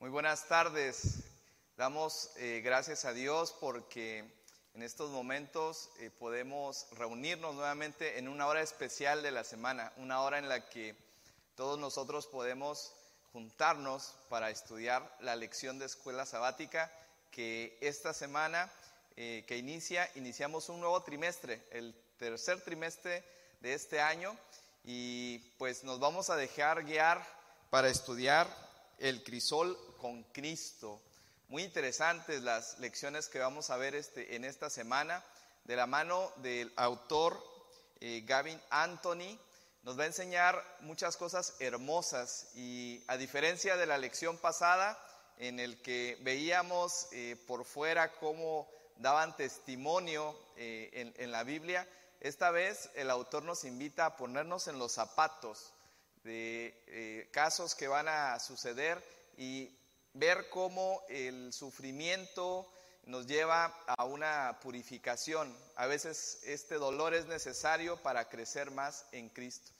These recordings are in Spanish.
Muy buenas tardes. Damos eh, gracias a Dios porque en estos momentos eh, podemos reunirnos nuevamente en una hora especial de la semana, una hora en la que todos nosotros podemos juntarnos para estudiar la lección de escuela sabática que esta semana eh, que inicia, iniciamos un nuevo trimestre, el tercer trimestre de este año y pues nos vamos a dejar guiar para estudiar el crisol con Cristo. Muy interesantes las lecciones que vamos a ver este, en esta semana de la mano del autor eh, Gavin Anthony. Nos va a enseñar muchas cosas hermosas y a diferencia de la lección pasada en el que veíamos eh, por fuera cómo daban testimonio eh, en, en la Biblia, esta vez el autor nos invita a ponernos en los zapatos de casos que van a suceder y ver cómo el sufrimiento nos lleva a una purificación. A veces este dolor es necesario para crecer más en Cristo.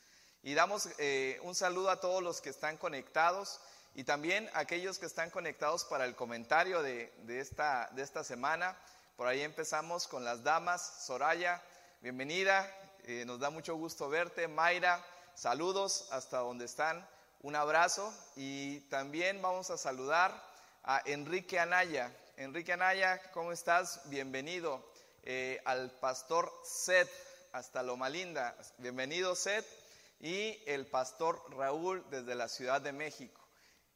Y damos eh, un saludo a todos los que están conectados y también a aquellos que están conectados para el comentario de, de, esta, de esta semana. Por ahí empezamos con las damas. Soraya, bienvenida. Eh, nos da mucho gusto verte. Mayra, saludos hasta donde están. Un abrazo. Y también vamos a saludar a Enrique Anaya. Enrique Anaya, ¿cómo estás? Bienvenido. Eh, al pastor Seth, hasta Loma Linda. Bienvenido, Seth. Y el pastor Raúl desde la Ciudad de México.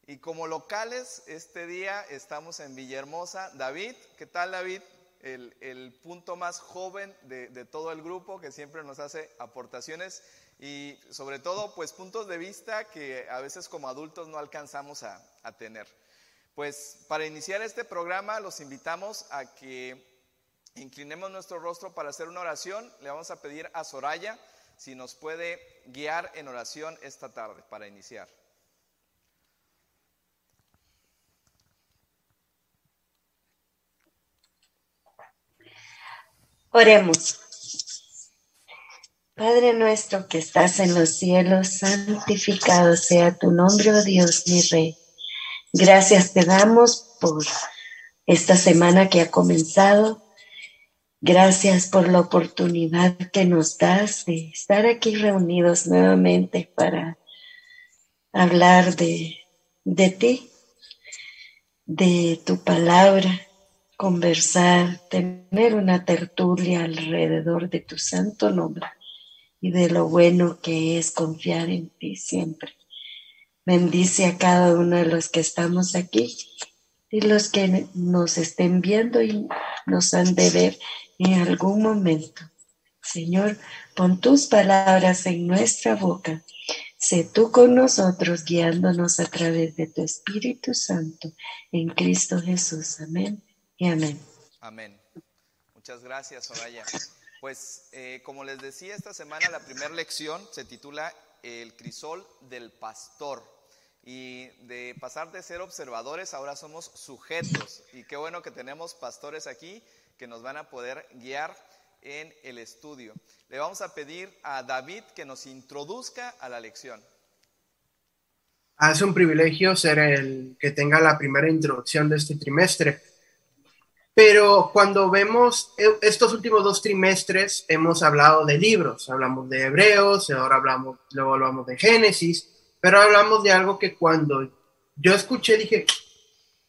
Y como locales, este día estamos en Villahermosa. David, ¿qué tal David? El, punto más joven de, todo el grupo que siempre nos hace aportaciones y sobre todo pues puntos de vista que a veces como adultos no alcanzamos a, a tener. Pues para iniciar este programa los invitamos a que inclinemos nuestro rostro para hacer una oración. Le vamos a pedir a Soraya si nos puede guiar en oración esta tarde para iniciar. Oremos. Padre nuestro que estás en los cielos, santificado sea tu nombre, oh Dios, mi Rey. Gracias te damos por esta semana que ha comenzado. Gracias por la oportunidad que nos das de estar aquí reunidos nuevamente para hablar de, de ti, de tu palabra, conversar, tener una tertulia alrededor de tu santo nombre y de lo bueno que es confiar en ti siempre. Bendice a cada uno de los que estamos aquí y los que nos estén viendo y nos han de ver en algún momento. Señor, pon tus palabras en nuestra boca. Sé tú con nosotros guiándonos a través de tu Espíritu Santo en Cristo Jesús. Amén y amén. Amén. Muchas gracias, Soraya. Pues eh, como les decía esta semana, la primera lección se titula El crisol del pastor. Y de pasar de ser observadores, ahora somos sujetos. Y qué bueno que tenemos pastores aquí que nos van a poder guiar en el estudio. Le vamos a pedir a David que nos introduzca a la lección. Es un privilegio ser el que tenga la primera introducción de este trimestre. Pero cuando vemos estos últimos dos trimestres, hemos hablado de libros, hablamos de Hebreos, ahora hablamos, luego hablamos de Génesis, pero hablamos de algo que cuando yo escuché dije,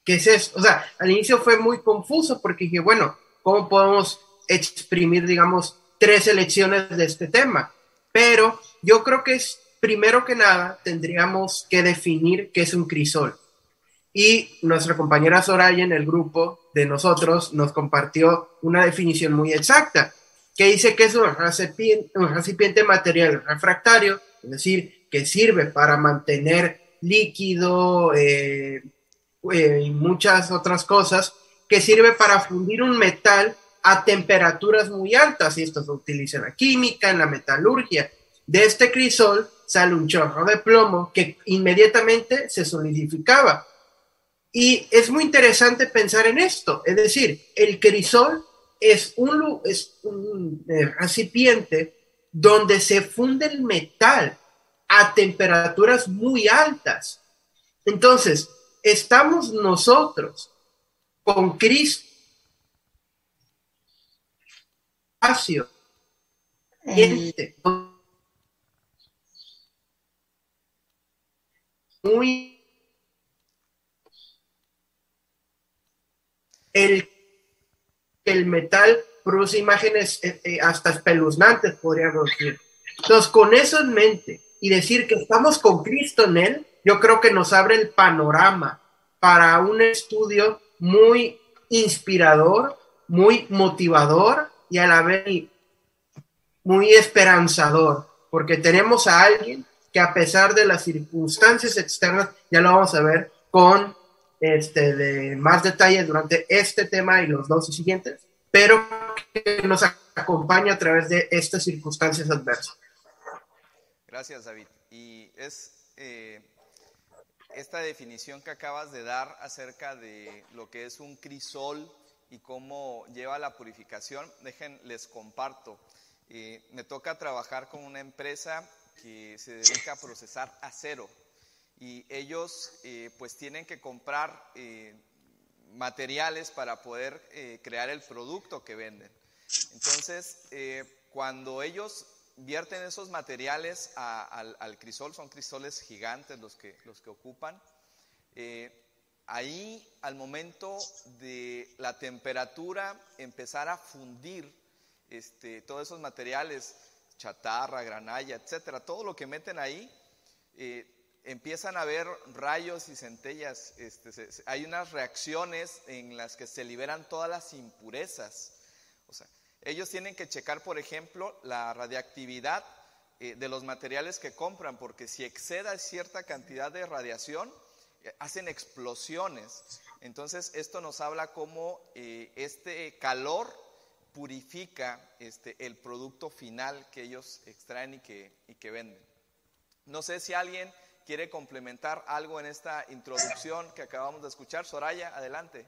¿qué es esto? O sea, al inicio fue muy confuso porque dije, bueno, ¿cómo podemos exprimir, digamos, tres elecciones de este tema? Pero yo creo que es, primero que nada, tendríamos que definir qué es un crisol. Y nuestra compañera Soraya en el grupo de nosotros nos compartió una definición muy exacta, que dice que es un recipiente, material refractario, es decir, que sirve para mantener líquido eh, eh, y muchas otras cosas, que sirve para fundir un metal a temperaturas muy altas, y esto se utiliza en la química, en la metalurgia. De este crisol sale un chorro de plomo que inmediatamente se solidificaba y es muy interesante pensar en esto, es decir, el crisol es un, es un eh, recipiente donde se funde el metal a temperaturas muy altas. Entonces, estamos nosotros con Cristo. Espacio. Este, muy el, el metal produce imágenes eh, eh, hasta espeluznantes, podríamos decir. Entonces, con eso en mente y decir que estamos con Cristo en Él, yo creo que nos abre el panorama para un estudio muy inspirador, muy motivador y a la vez muy esperanzador, porque tenemos a alguien que a pesar de las circunstancias externas, ya lo vamos a ver con este, de más detalle durante este tema y los dos siguientes, pero que nos acompaña a través de estas circunstancias adversas. Gracias, David. Y es eh, esta definición que acabas de dar acerca de lo que es un crisol y cómo lleva la purificación. Dejen, les comparto. Eh, me toca trabajar con una empresa que se dedica a procesar acero y ellos eh, pues tienen que comprar eh, materiales para poder eh, crear el producto que venden. Entonces, cuando ellos vierten esos materiales al, crisol, son crisoles gigantes los que, los que ocupan, ahí al momento de la temperatura empezar a fundir este, todos esos materiales, chatarra, granalla, etcétera, todo lo que meten ahí, empiezan a haber rayos y centellas, este, hay unas reacciones en las que se liberan todas las impurezas. O sea, ellos tienen que checar, por ejemplo, la radiactividad eh, de los materiales que compran, porque si exceda cierta cantidad de radiación, eh, hacen explosiones. Entonces, esto nos habla cómo eh, este calor purifica este, el producto final que ellos extraen y que, y que venden. No sé si alguien quiere complementar algo en esta introducción que acabamos de escuchar. Soraya, adelante.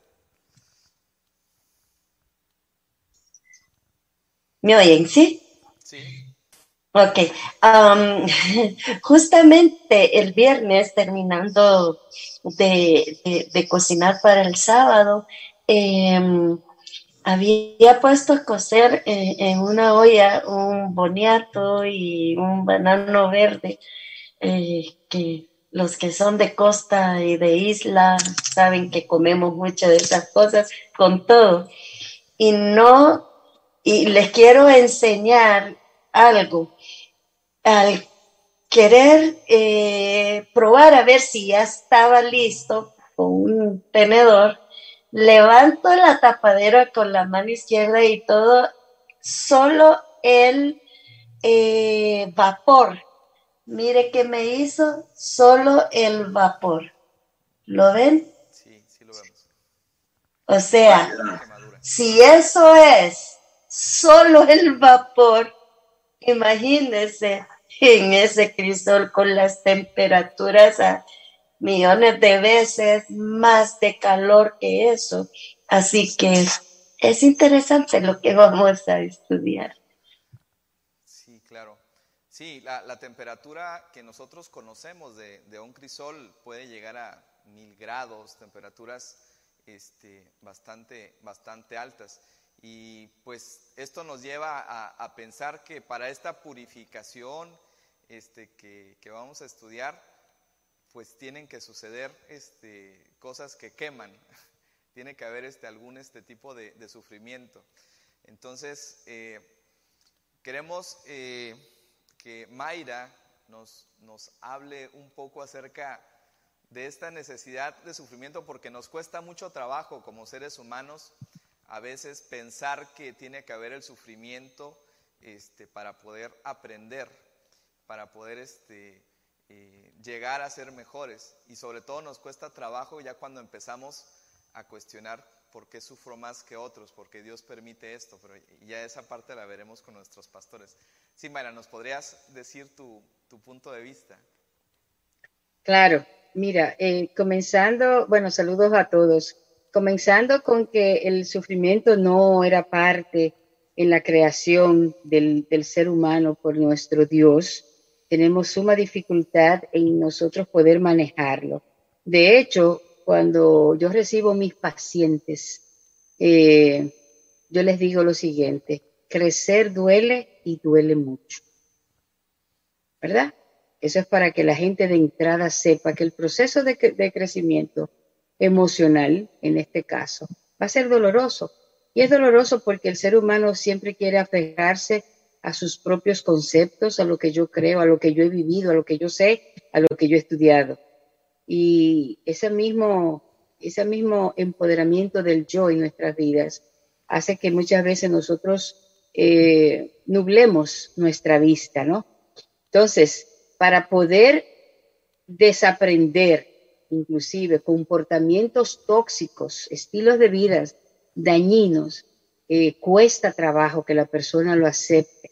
¿Me oyen, sí? Sí. Ok. Um, justamente el viernes, terminando de, cocinar para el sábado, em, había puesto a cocer eh, en una olla un boniato y un banano verde eh, que los que son de costa y de isla saben que comemos mucho de esas cosas con todo. Y no, y les quiero enseñar algo. Al querer eh, probar a ver si ya estaba listo con un tenedor, levanto la tapadera con la mano izquierda y todo, solo el eh, vapor Mire que me hizo solo el vapor. ¿Lo ven? Sí, sí lo vemos. O sea, si eso es solo el vapor, imagínense en ese crisol con las temperaturas a millones de veces más de calor que eso. Así que es interesante lo que vamos a estudiar. Sí, la, temperatura que nosotros conocemos de, un crisol puede llegar a mil grados, temperaturas este, bastante, bastante altas. Y pues esto nos lleva a, pensar que para esta purificación este, que, vamos a estudiar, pues tienen que suceder este, cosas que queman, tiene que haber algún este tipo de, sufrimiento. Entonces, eh, queremos... Eh, que Mayra nos, hable un poco acerca de esta necesidad de sufrimiento porque nos cuesta mucho trabajo como seres humanos a veces pensar que tiene que haber el sufrimiento este, para poder aprender, para poder este, eh, llegar a ser mejores. Y sobre todo nos cuesta trabajo ya cuando empezamos a cuestionar por qué sufro más que otros, porque Dios permite esto, pero ya esa parte la veremos con nuestros pastores. Sí, Mayra, ¿nos podrías decir tu, punto de vista? Claro, mira, eh, comenzando, bueno, saludos a todos. Comenzando con que el sufrimiento no era parte en la creación del, del ser humano por nuestro Dios, tenemos suma dificultad en nosotros poder manejarlo. De hecho, cuando yo recibo mis pacientes, eh, yo les digo lo siguiente, crecer duele y duele mucho. ¿Verdad? Eso es para que la gente de entrada sepa que el proceso de, de crecimiento emocional, en este caso, va a ser doloroso. Y es doloroso porque el ser humano siempre quiere aferrarse a sus propios conceptos, a lo que yo creo, a lo que yo he vivido, a lo que yo sé, a lo que yo he estudiado. Y ese mismo, ese mismo empoderamiento del yo en nuestras vidas hace que muchas veces nosotros eh, nublemos nuestra vista, ¿no? Entonces, para poder desaprender inclusive comportamientos tóxicos, estilos de vida dañinos, eh, cuesta trabajo que la persona lo acepte.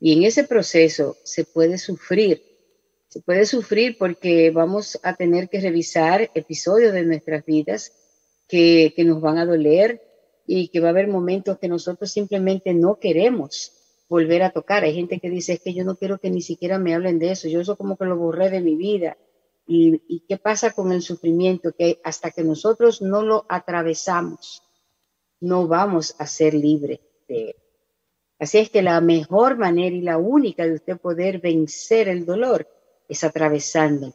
Y en ese proceso se puede sufrir. Se puede sufrir porque vamos a tener que revisar episodios de nuestras vidas que, que nos van a doler y que va a haber momentos que nosotros simplemente no queremos volver a tocar. Hay gente que dice, es que yo no quiero que ni siquiera me hablen de eso, yo eso como que lo borré de mi vida. ¿Y, y qué pasa con el sufrimiento? Que hasta que nosotros no lo atravesamos, no vamos a ser libres de él. Así es que la mejor manera y la única de usted poder vencer el dolor es atravesando.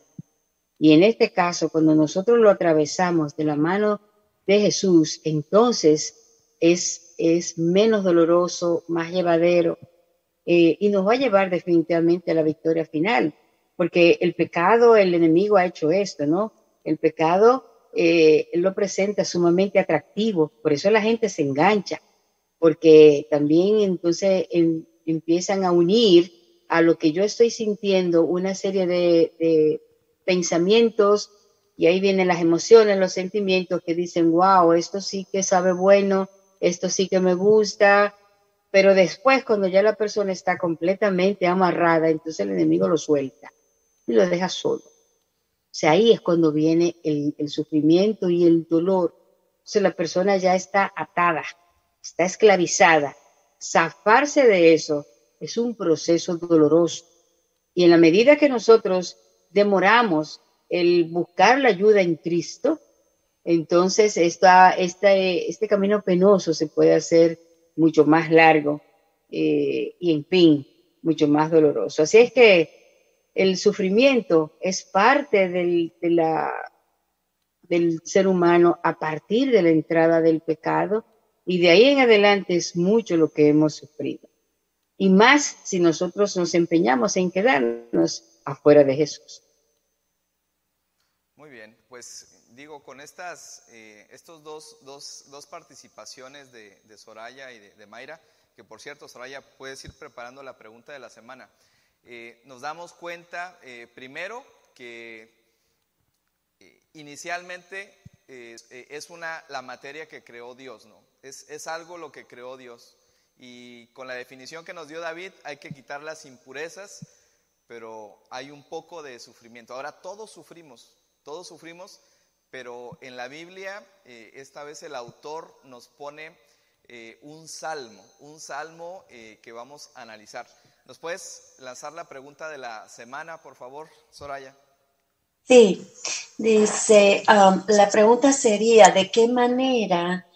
Y en este caso, cuando nosotros lo atravesamos de la mano de Jesús, entonces es, es menos doloroso, más llevadero eh, y nos va a llevar definitivamente a la victoria final, porque el pecado, el enemigo ha hecho esto, ¿no? El pecado eh, lo presenta sumamente atractivo, por eso la gente se engancha, porque también entonces empiezan a unir a lo que yo estoy sintiendo una serie de, pensamientos y ahí vienen las emociones, los sentimientos que dicen, wow, esto sí que sabe bueno, esto sí que me gusta, pero después cuando ya la persona está completamente amarrada, entonces el enemigo lo suelta y lo deja solo. O sea, ahí es cuando viene el, sufrimiento y el dolor. O sea, la persona ya está atada, está esclavizada. Zafarse de eso es un proceso doloroso. Y en la medida que nosotros demoramos el buscar la ayuda en Cristo, entonces esta, este camino penoso se puede hacer mucho más largo eh, y, en fin, mucho más doloroso. Así es que el sufrimiento es parte del, del ser humano a partir de la entrada del pecado y de ahí en adelante es mucho lo que hemos sufrido. Y más si nosotros nos empeñamos en quedarnos afuera de Jesús. Muy bien, pues digo, con estas eh, estos dos, dos, dos, participaciones de, Soraya y de, Mayra, que por cierto, Soraya, puedes ir preparando la pregunta de la semana. Eh, nos damos cuenta, eh, primero, que inicialmente es una, la materia que creó Dios, ¿no? Es, es algo lo que creó Dios. Y con la definición que nos dio David, hay que quitar las impurezas, pero hay un poco de sufrimiento. Ahora, todos sufrimos, todos sufrimos, pero en la Biblia, esta vez el autor nos pone un salmo, un salmo que vamos a analizar. ¿Nos puedes lanzar la pregunta de la semana, por favor, Soraya? Sí, dice, um, la pregunta sería, ¿de qué manera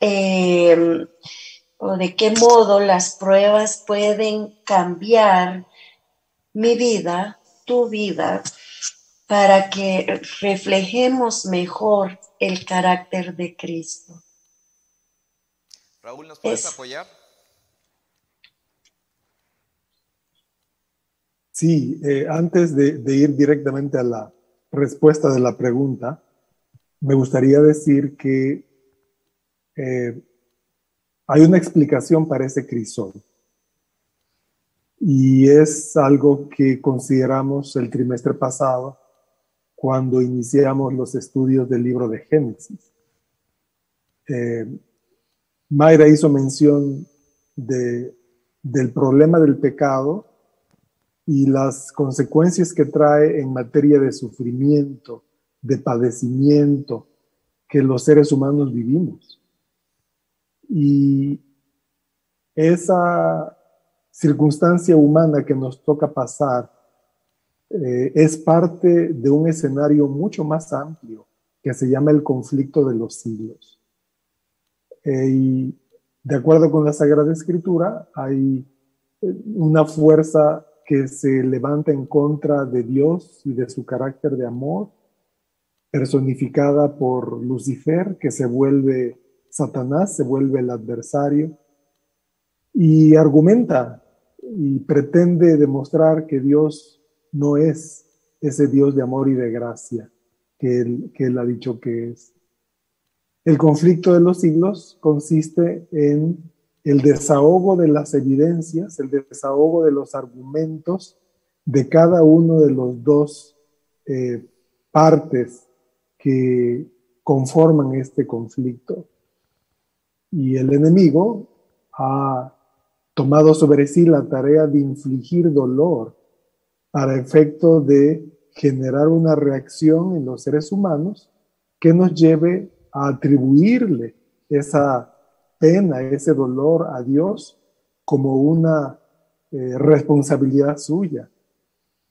em, o de qué modo las pruebas pueden cambiar mi vida, tu vida, para que reflejemos mejor el carácter de Cristo? Raúl, ¿nos puedes apoyar? Sí, eh, antes de, ir directamente a la respuesta de la pregunta, me gustaría decir que eh, hay una explicación para ese crisol. Y es algo que consideramos el trimestre pasado cuando iniciamos los estudios del libro de Génesis. Eh, Mayra hizo mención de, del problema del pecado y las consecuencias que trae en materia de sufrimiento, de padecimiento que los seres humanos vivimos. Y esa circunstancia humana que nos toca pasar eh, es parte de un escenario mucho más amplio que se llama el conflicto de los siglos. Eh, y de acuerdo con la Sagrada Escritura, hay eh, una fuerza que se levanta en contra de Dios y de su carácter de amor, personificada por Lucifer, que se vuelve Satanás, se vuelve el adversario, y argumenta y pretende demostrar que Dios no es ese Dios de amor y de gracia que él, que él ha dicho que es. El conflicto de los siglos consiste en el desahogo de las evidencias, el desahogo de los argumentos de cada uno de los dos eh, partes que conforman este conflicto. Y el enemigo ha tomado sobre sí la tarea de infligir dolor para efecto de generar una reacción en los seres humanos que nos lleve a atribuirle esa pena, ese dolor a Dios como una eh, responsabilidad suya.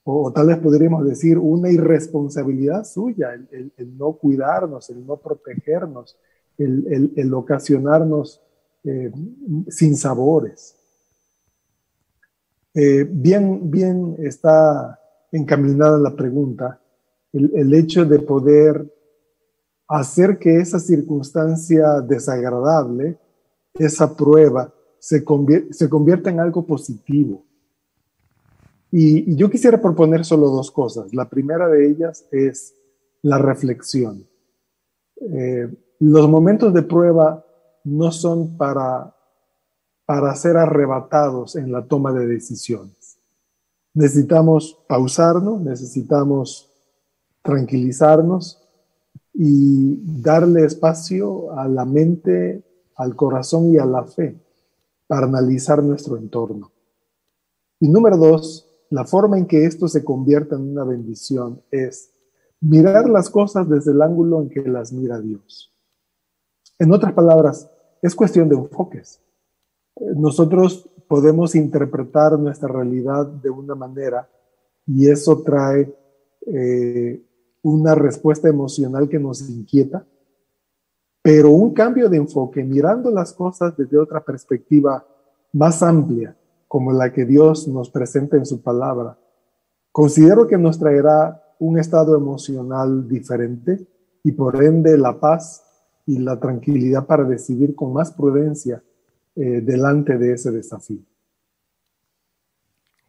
O, tal vez podríamos decir una irresponsabilidad suya, el, no cuidarnos, el no protegernos, el, ocasionarnos eh, sin sabores. Eh, bien, bien está encaminada la pregunta, el, hecho de poder hacer que esa circunstancia desagradable, esa prueba, se, se convierta en algo positivo. Y, yo quisiera proponer solo dos cosas. La primera de ellas es la reflexión. Eh, los momentos de prueba no son para para ser arrebatados en la toma de decisiones. Necesitamos pausarnos, necesitamos tranquilizarnos y darle espacio a la mente, al corazón y a la fe para analizar nuestro entorno. Y número dos, la forma en que esto se convierta en una bendición es mirar las cosas desde el ángulo en que las mira Dios. En otras palabras, es cuestión de enfoques. Nosotros podemos interpretar nuestra realidad de una manera y eso trae eh, una respuesta emocional que nos inquieta, pero un cambio de enfoque, mirando las cosas desde otra perspectiva más amplia, como la que Dios nos presenta en su palabra, considero que nos traerá un estado emocional diferente y por ende la paz y la tranquilidad para decidir con más prudencia eh, delante de ese desafío.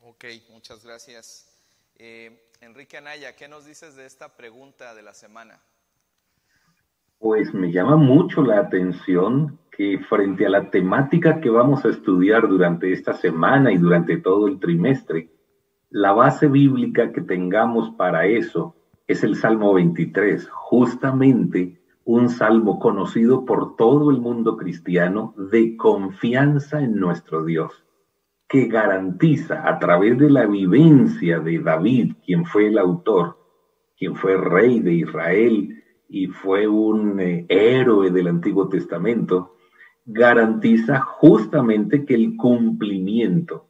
Ok, muchas gracias. Eh, Enrique Anaya, ¿qué nos dices de esta pregunta de la semana? Pues me llama mucho la atención que frente a la temática que vamos a estudiar durante esta semana y durante todo el trimestre, la base bíblica que tengamos para eso es el Salmo 23, justamente un salmo conocido por todo el mundo cristiano de confianza en nuestro Dios, que garantiza a través de la vivencia de David, quien fue el autor, quien fue rey de Israel y fue un eh, héroe del Antiguo Testamento, garantiza justamente que el cumplimiento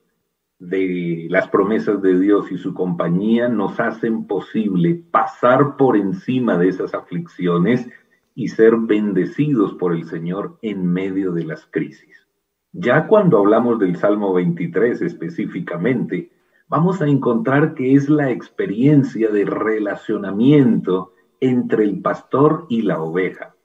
de las promesas de Dios y su compañía nos hacen posible pasar por encima de esas aflicciones y ser bendecidos por el Señor en medio de las crisis. Ya cuando hablamos del Salmo 23 específicamente, vamos a encontrar que es la experiencia de relacionamiento entre el pastor y la oveja.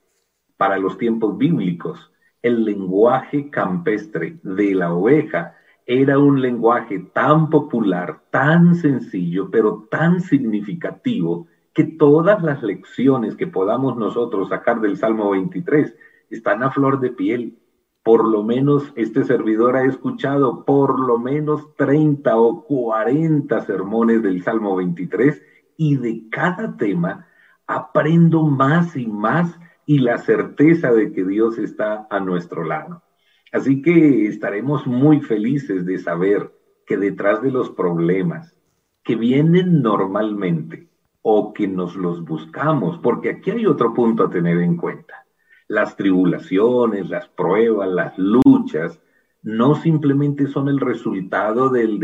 Para los tiempos bíblicos, el lenguaje campestre de la oveja era un lenguaje tan popular, tan sencillo, pero tan significativo que todas las lecciones que podamos nosotros sacar del Salmo 23 están a flor de piel. Por lo menos este servidor ha escuchado por lo menos 30 o 40 sermones del Salmo 23 y de cada tema aprendo más y más y la certeza de que Dios está a nuestro lado. Así que estaremos muy felices de saber que detrás de los problemas que vienen normalmente, o que nos los buscamos, porque aquí hay otro punto a tener en cuenta. Las tribulaciones, las pruebas, las luchas, no simplemente son el resultado del,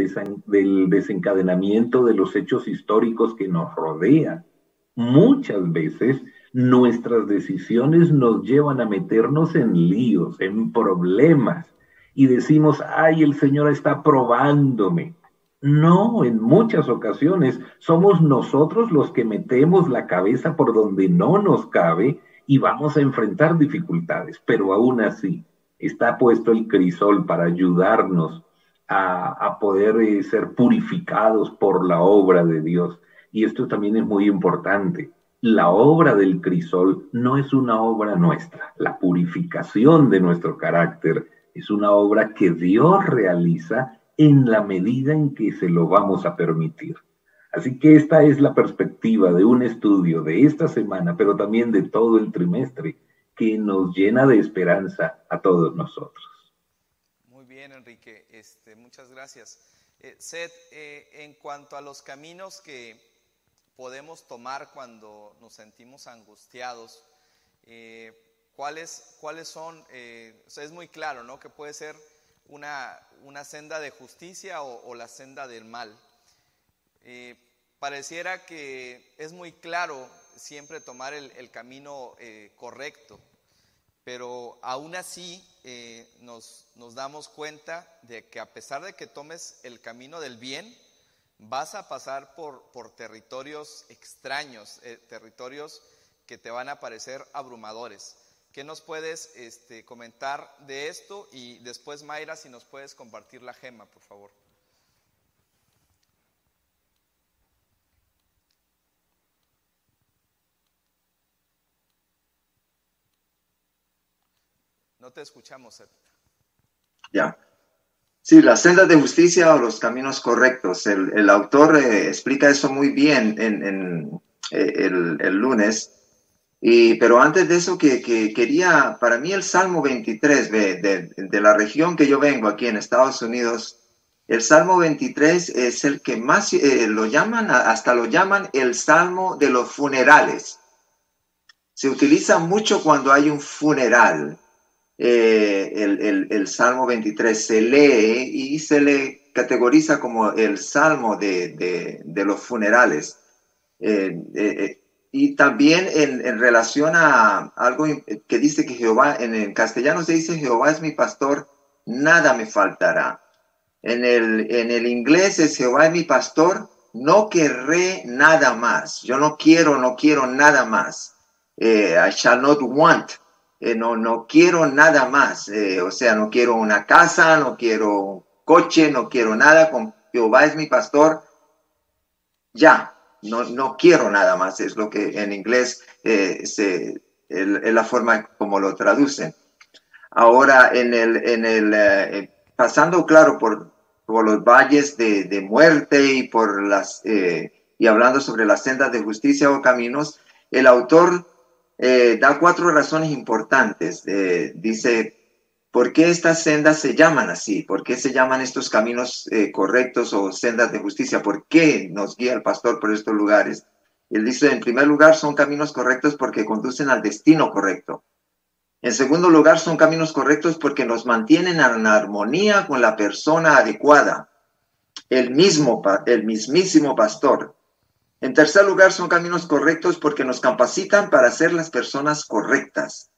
del desencadenamiento de los hechos históricos que nos rodean. Muchas veces Nuestras decisiones nos llevan a meternos en líos, en problemas, y decimos, ay, el Señor está probándome. No, en muchas ocasiones somos nosotros los que metemos la cabeza por donde no nos cabe y vamos a enfrentar dificultades, pero aún así está puesto el crisol para ayudarnos a, poder eh, ser purificados por la obra de Dios. Y esto también es muy importante. La obra del crisol no es una obra nuestra. La purificación de nuestro carácter es una obra que Dios realiza en la medida en que se lo vamos a permitir. Así que esta es la perspectiva de un estudio de esta semana, pero también de todo el trimestre, que nos llena de esperanza a todos nosotros. Muy bien, Enrique, este, muchas gracias. Eh, Seth, eh, en cuanto a los caminos que podemos tomar cuando nos sentimos angustiados, eh, ¿cuáles, ¿cuáles son? es muy claro, ¿no? Que puede ser una, una senda de justicia o, la senda del mal. Eh, pareciera que es muy claro siempre tomar el, camino eh, correcto, pero aún así eh, nos, nos, damos cuenta de que a pesar de que tomes el camino del bien, vas a pasar por, por territorios extraños, territorios que te van a parecer abrumadores. ¿Qué nos puedes este, comentar de esto? Y después, Mayra, si nos puedes compartir la gema, por favor. No te escuchamos, Ed. Ya. Sí, la senda de justicia o los caminos correctos. El, autor eh, explica eso muy bien en, eh, el lunes pero antes de eso, que, quería, para mí el Salmo 23 de, de, la región que yo vengo aquí en Estados Unidos, el Salmo 23 es el que más eh, lo llaman, hasta lo llaman el Salmo de los funerales. Se utiliza mucho cuando hay un funeral. Eh, el, el, Salmo 23 se lee y se le categoriza como el Salmo de, de los funerales. Eh, y también en, relación a algo que dice que Jehová, en el castellano se dice Jehová es mi pastor, nada me faltará. En el, en el inglés es Jehová es mi pastor, no querré nada más. Yo no quiero, no quiero nada más. Eh, I shall not want. Eh, no, no quiero nada más. Eh, o sea, no quiero una casa, no quiero coche, no quiero nada. Con Jehová es mi pastor. Ya, no, no quiero nada más, es lo que en inglés eh, se, es la forma como lo traducen. Ahora, en el, en el, eh, pasando, claro, por, por los valles de, de, muerte y por las, eh, y hablando sobre las sendas de justicia o caminos, el autor da cuatro razones importantes. dice, ¿Por qué estas sendas se llaman así? ¿Por qué se llaman estos caminos eh, correctos o sendas de justicia? ¿Por qué nos guía el pastor por estos lugares? Él dice, en primer lugar, son caminos correctos porque conducen al destino correcto. En segundo lugar, son caminos correctos porque nos mantienen en armonía con la persona adecuada, el mismo, el mismísimo pastor. En tercer lugar, son caminos correctos porque nos capacitan para ser las personas correctas.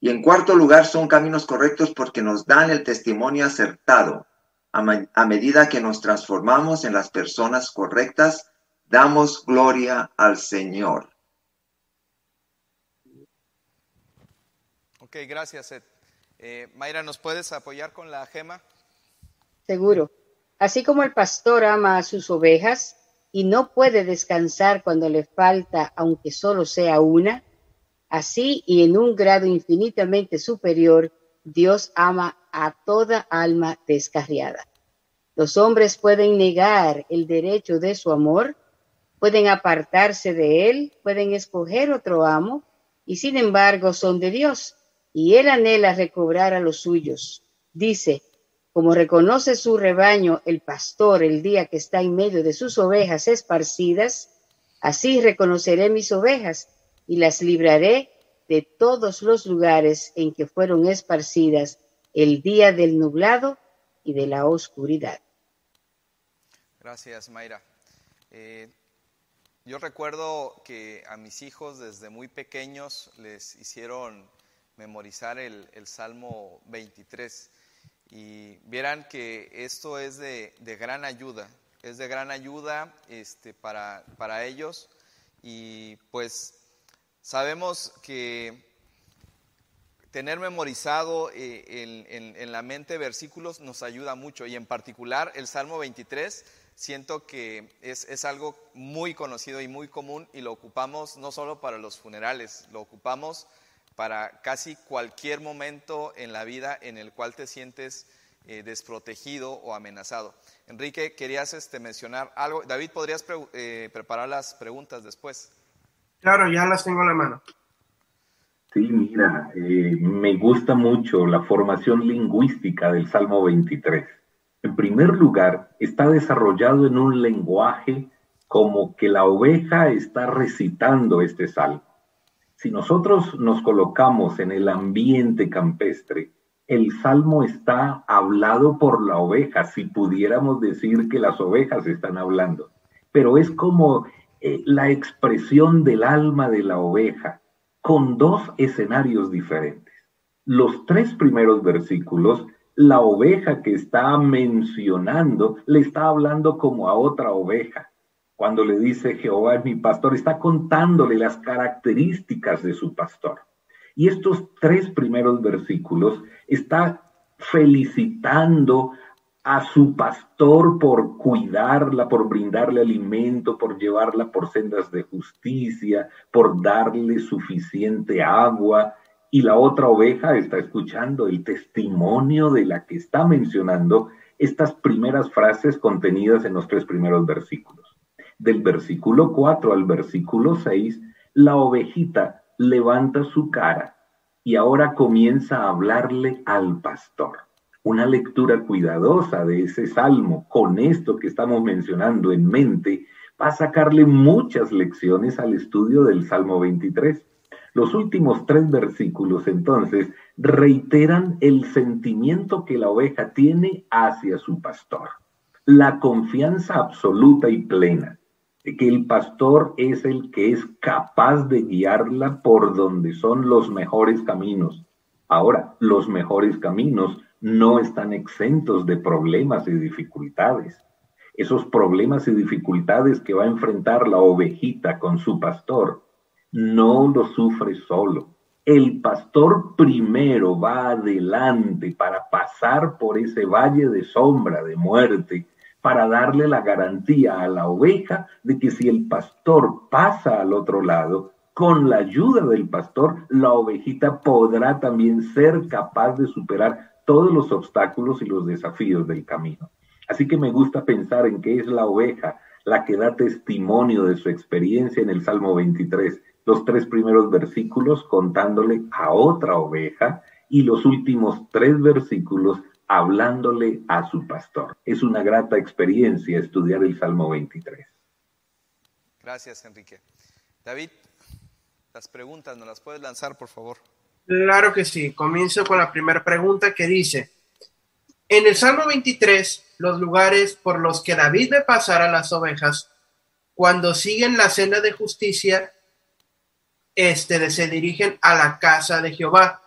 Y en cuarto lugar, son caminos correctos porque nos dan el testimonio acertado. A, medida que nos transformamos en las personas correctas, damos gloria al Señor. Ok, gracias, Ed. Eh, Mayra, ¿nos puedes apoyar con la gema? Seguro. Así como el pastor ama a sus ovejas y no puede descansar cuando le falta, aunque solo sea una, Así y en un grado infinitamente superior, Dios ama a toda alma descarriada. Los hombres pueden negar el derecho de su amor, pueden apartarse de él, pueden escoger otro amo, y sin embargo son de Dios, y él anhela recobrar a los suyos. Dice, como reconoce su rebaño el pastor el día que está en medio de sus ovejas esparcidas, así reconoceré mis ovejas y las libraré de todos los lugares en que fueron esparcidas el día del nublado y de la oscuridad. Gracias, Mayra. Eh, yo recuerdo que a mis hijos desde muy pequeños les hicieron memorizar el, Salmo 23 y vieran que esto es de, gran ayuda, es de gran ayuda este, para, para ellos y pues sabemos que tener memorizado eh, en, la mente versículos nos ayuda mucho y en particular el Salmo 23 siento que es, algo muy conocido y muy común y lo ocupamos no solo para los funerales, lo ocupamos para casi cualquier momento en la vida en el cual te sientes eh, desprotegido o amenazado. Enrique, querías este, mencionar algo. David, ¿podrías eh, preparar las preguntas después? Claro, ya las tengo en la mano. Sí, mira, eh, me gusta mucho la formación lingüística del Salmo 23. En primer lugar, está desarrollado en un lenguaje como que la oveja está recitando este salmo. Si nosotros nos colocamos en el ambiente campestre, el salmo está hablado por la oveja, si pudiéramos decir que las ovejas están hablando, pero es como eh, la expresión del alma de la oveja con dos escenarios diferentes. Los tres primeros versículos, la oveja que está mencionando le está hablando como a otra oveja. Cuando le dice Jehová es mi pastor, está contándole las características de su pastor. Y estos tres primeros versículos está felicitando a su pastor por cuidarla, por brindarle alimento, por llevarla por sendas de justicia, por darle suficiente agua. Y la otra oveja está escuchando el testimonio de la que está mencionando estas primeras frases contenidas en los tres primeros versículos. Del versículo 4 al versículo 6, la ovejita levanta su cara y ahora comienza a hablarle al pastor una lectura cuidadosa de ese salmo con esto que estamos mencionando en mente va a sacarle muchas lecciones al estudio del Salmo 23. Los últimos tres versículos entonces reiteran el sentimiento que la oveja tiene hacia su pastor, la confianza absoluta y plena de que el pastor es el que es capaz de guiarla por donde son los mejores caminos. Ahora, los mejores caminos no están exentos de problemas y dificultades. Esos problemas y dificultades que va a enfrentar la ovejita con su pastor, no lo sufre solo. El pastor primero va adelante para pasar por ese valle de sombra, de muerte, para darle la garantía a la oveja de que si el pastor pasa al otro lado, con la ayuda del pastor, la ovejita podrá también ser capaz de superar todos los obstáculos y los desafíos del camino. Así que me gusta pensar en que es la oveja la que da testimonio de su experiencia en el Salmo 23, los tres primeros versículos contándole a otra oveja y los últimos tres versículos hablándole a su pastor. Es una grata experiencia estudiar el Salmo 23. Gracias, Enrique. David, las preguntas, ¿nos las puedes lanzar, por favor? Claro que sí. Comienzo con la primera pregunta que dice, en el Salmo 23, los lugares por los que David ve pasar a las ovejas, cuando siguen la senda de justicia, este, se dirigen a la casa de Jehová.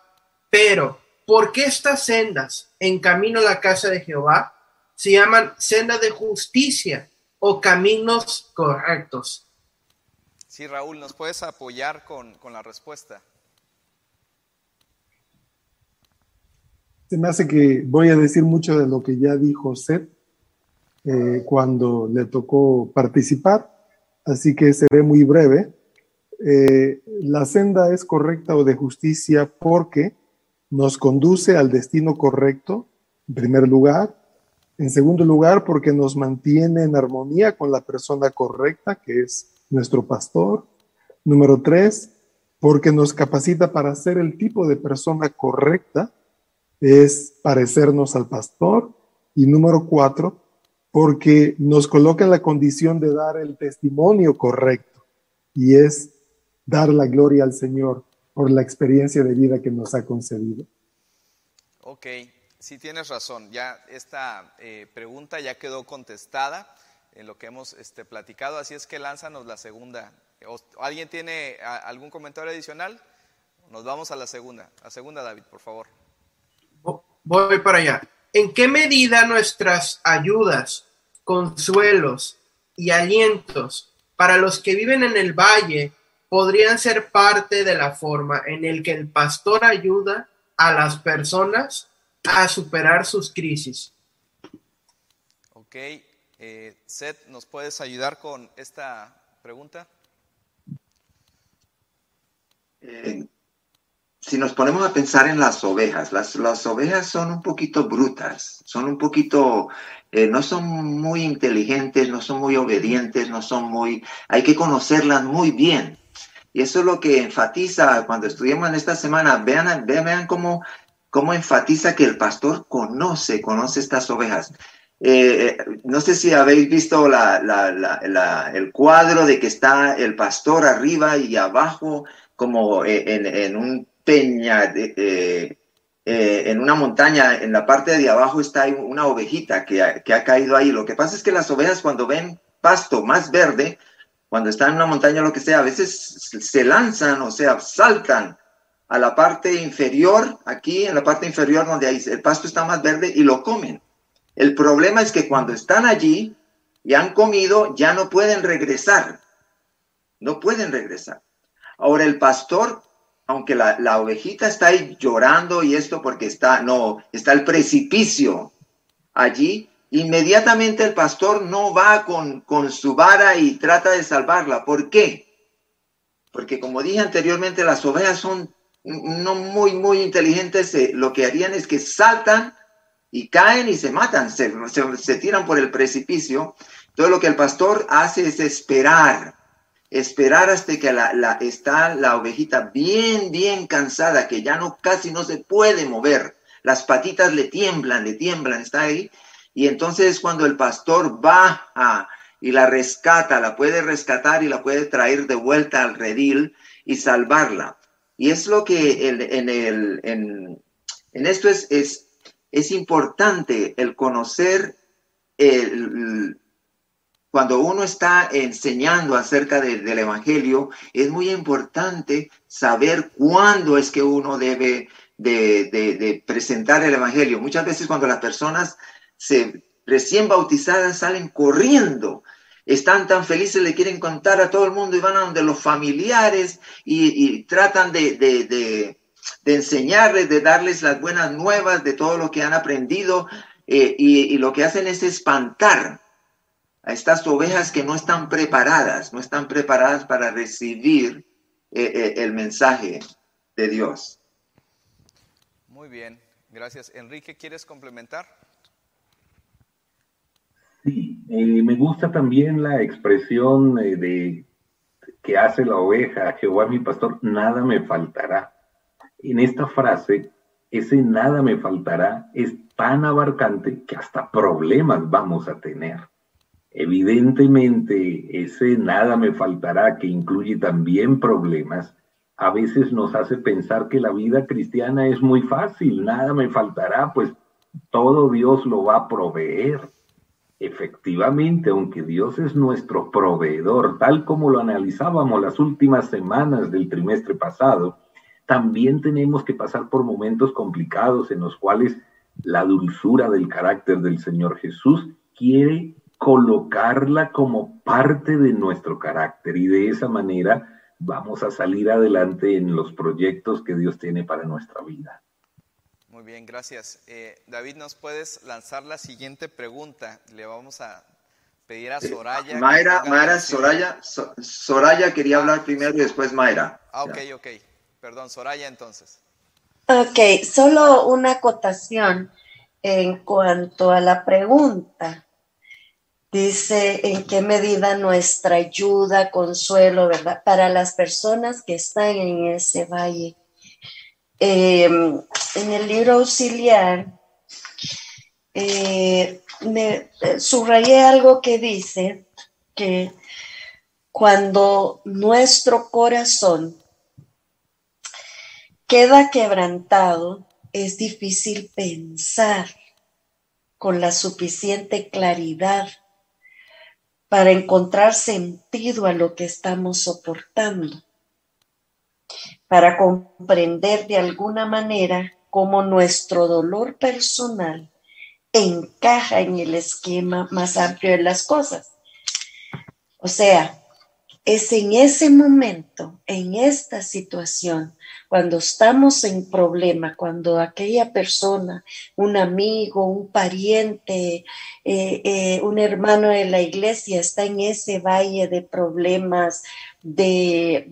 Pero, ¿por qué estas sendas en camino a la casa de Jehová se llaman senda de justicia o caminos correctos? Sí, Raúl, ¿nos puedes apoyar con, con la respuesta? Se me hace que voy a decir mucho de lo que ya dijo Seth eh, cuando le tocó participar, así que seré muy breve. Eh, la senda es correcta o de justicia porque nos conduce al destino correcto, en primer lugar. En segundo lugar, porque nos mantiene en armonía con la persona correcta, que es nuestro pastor. Número tres, porque nos capacita para ser el tipo de persona correcta es parecernos al pastor. Y número cuatro, porque nos coloca en la condición de dar el testimonio correcto y es dar la gloria al Señor por la experiencia de vida que nos ha concedido. Ok, sí tienes razón, ya esta eh, pregunta ya quedó contestada. en lo que hemos este, platicado, así es que lánzanos la segunda. ¿Alguien tiene algún comentario adicional? Nos vamos a la segunda. La segunda, David, por favor. Voy para allá. ¿En qué medida nuestras ayudas, consuelos y alientos para los que viven en el valle podrían ser parte de la forma en el que el pastor ayuda a las personas a superar sus crisis? Ok, eh, Seth, ¿nos puedes ayudar con esta pregunta? Eh, si nos ponemos a pensar en las ovejas, las, las ovejas son un poquito brutas, son un poquito, eh, no son muy inteligentes, no son muy obedientes, no son muy, hay que conocerlas muy bien. Y eso es lo que enfatiza cuando estudiamos en esta semana, vean, vean, vean cómo, cómo enfatiza que el pastor conoce, conoce estas ovejas. Eh, no sé si habéis visto la, la, la, el cuadro de que está el pastor arriba y abajo, como eh, en, en un peña, eh, eh, en una montaña, en la parte de abajo está una ovejita que ha, que ha caído ahí. Lo que pasa es que las ovejas cuando ven pasto más verde, cuando están en una montaña o lo que sea, a veces se lanzan, o sea, saltan a la parte inferior, aquí en la parte inferior donde hay, el pasto está más verde y lo comen. El problema es que cuando están allí y han comido, ya no pueden regresar. No pueden regresar. Ahora el pastor aunque la, ovejita está ahí llorando y esto porque está, no, está el precipicio allí, inmediatamente el pastor no va con, con su vara y trata de salvarla. ¿Por qué? Porque como dije anteriormente, las ovejas son no muy, muy inteligentes. Eh, lo que harían es que saltan y caen y se matan, se, se tiran por el precipicio. Todo lo que el pastor hace es esperar esperar hasta que la, está la ovejita bien, bien cansada, que ya no, casi no se puede mover. Las patitas le tiemblan, le tiemblan, está ahí. Y entonces cuando el pastor va y la rescata, la puede rescatar y la puede traer de vuelta al redil y salvarla. Y es lo que en, en, en esto es, es, es importante el conocer el, cuando uno está enseñando acerca del Evangelio, es muy importante saber cuándo es que uno debe de, presentar el Evangelio. Muchas veces cuando las personas se recién bautizadas salen corriendo, están tan felices, le quieren contar a todo el mundo y van a donde los familiares y, tratan de, enseñarles, de darles las buenas nuevas de todo lo que han aprendido eh, y lo que hacen es espantar a estas ovejas que no están preparadas, no están preparadas para recibir eh, eh, el mensaje de Dios. Muy bien, gracias. Enrique, ¿quieres complementar? Sí, eh, me gusta también la expresión de que hace la oveja, Jehová mi pastor, nada me faltará. En esta frase, ese nada me faltará es tan abarcante que hasta problemas vamos a tener. Evidentemente, ese nada me faltará, que incluye también problemas, a veces nos hace pensar que la vida cristiana es muy fácil, nada me faltará, pues todo Dios lo va a proveer. Efectivamente, aunque Dios es nuestro proveedor, tal como lo analizábamos las últimas semanas del trimestre pasado, también tenemos que pasar por momentos complicados en los cuales la dulzura del carácter del Señor Jesús quiere colocarla como parte de nuestro carácter y de esa manera vamos a salir adelante en los proyectos que Dios tiene para nuestra vida. Muy bien, gracias. Eh, David, ¿nos puedes lanzar la siguiente pregunta? Le vamos a pedir a Soraya. Mayra, Mayra, Soraya, Soraya quería hablar primero y después Mayra. Ah, ok, ok. Perdón, Soraya entonces. Ok, solo una acotación en cuanto a la pregunta. Dice en qué medida nuestra ayuda, consuelo, ¿verdad? Para las personas que están en ese valle. Em, en el libro auxiliar, eh, me subrayé algo que dice que cuando nuestro corazón queda quebrantado, es difícil pensar con la suficiente claridad para encontrar sentido a lo que estamos soportando, para comprender de alguna manera cómo nuestro dolor personal encaja en el esquema más amplio de las cosas. O sea, es en ese momento, en esta situación, cuando estamos en problema, cuando aquella persona, un amigo, un pariente, eh, eh, un hermano de la iglesia está en ese valle de problemas, de,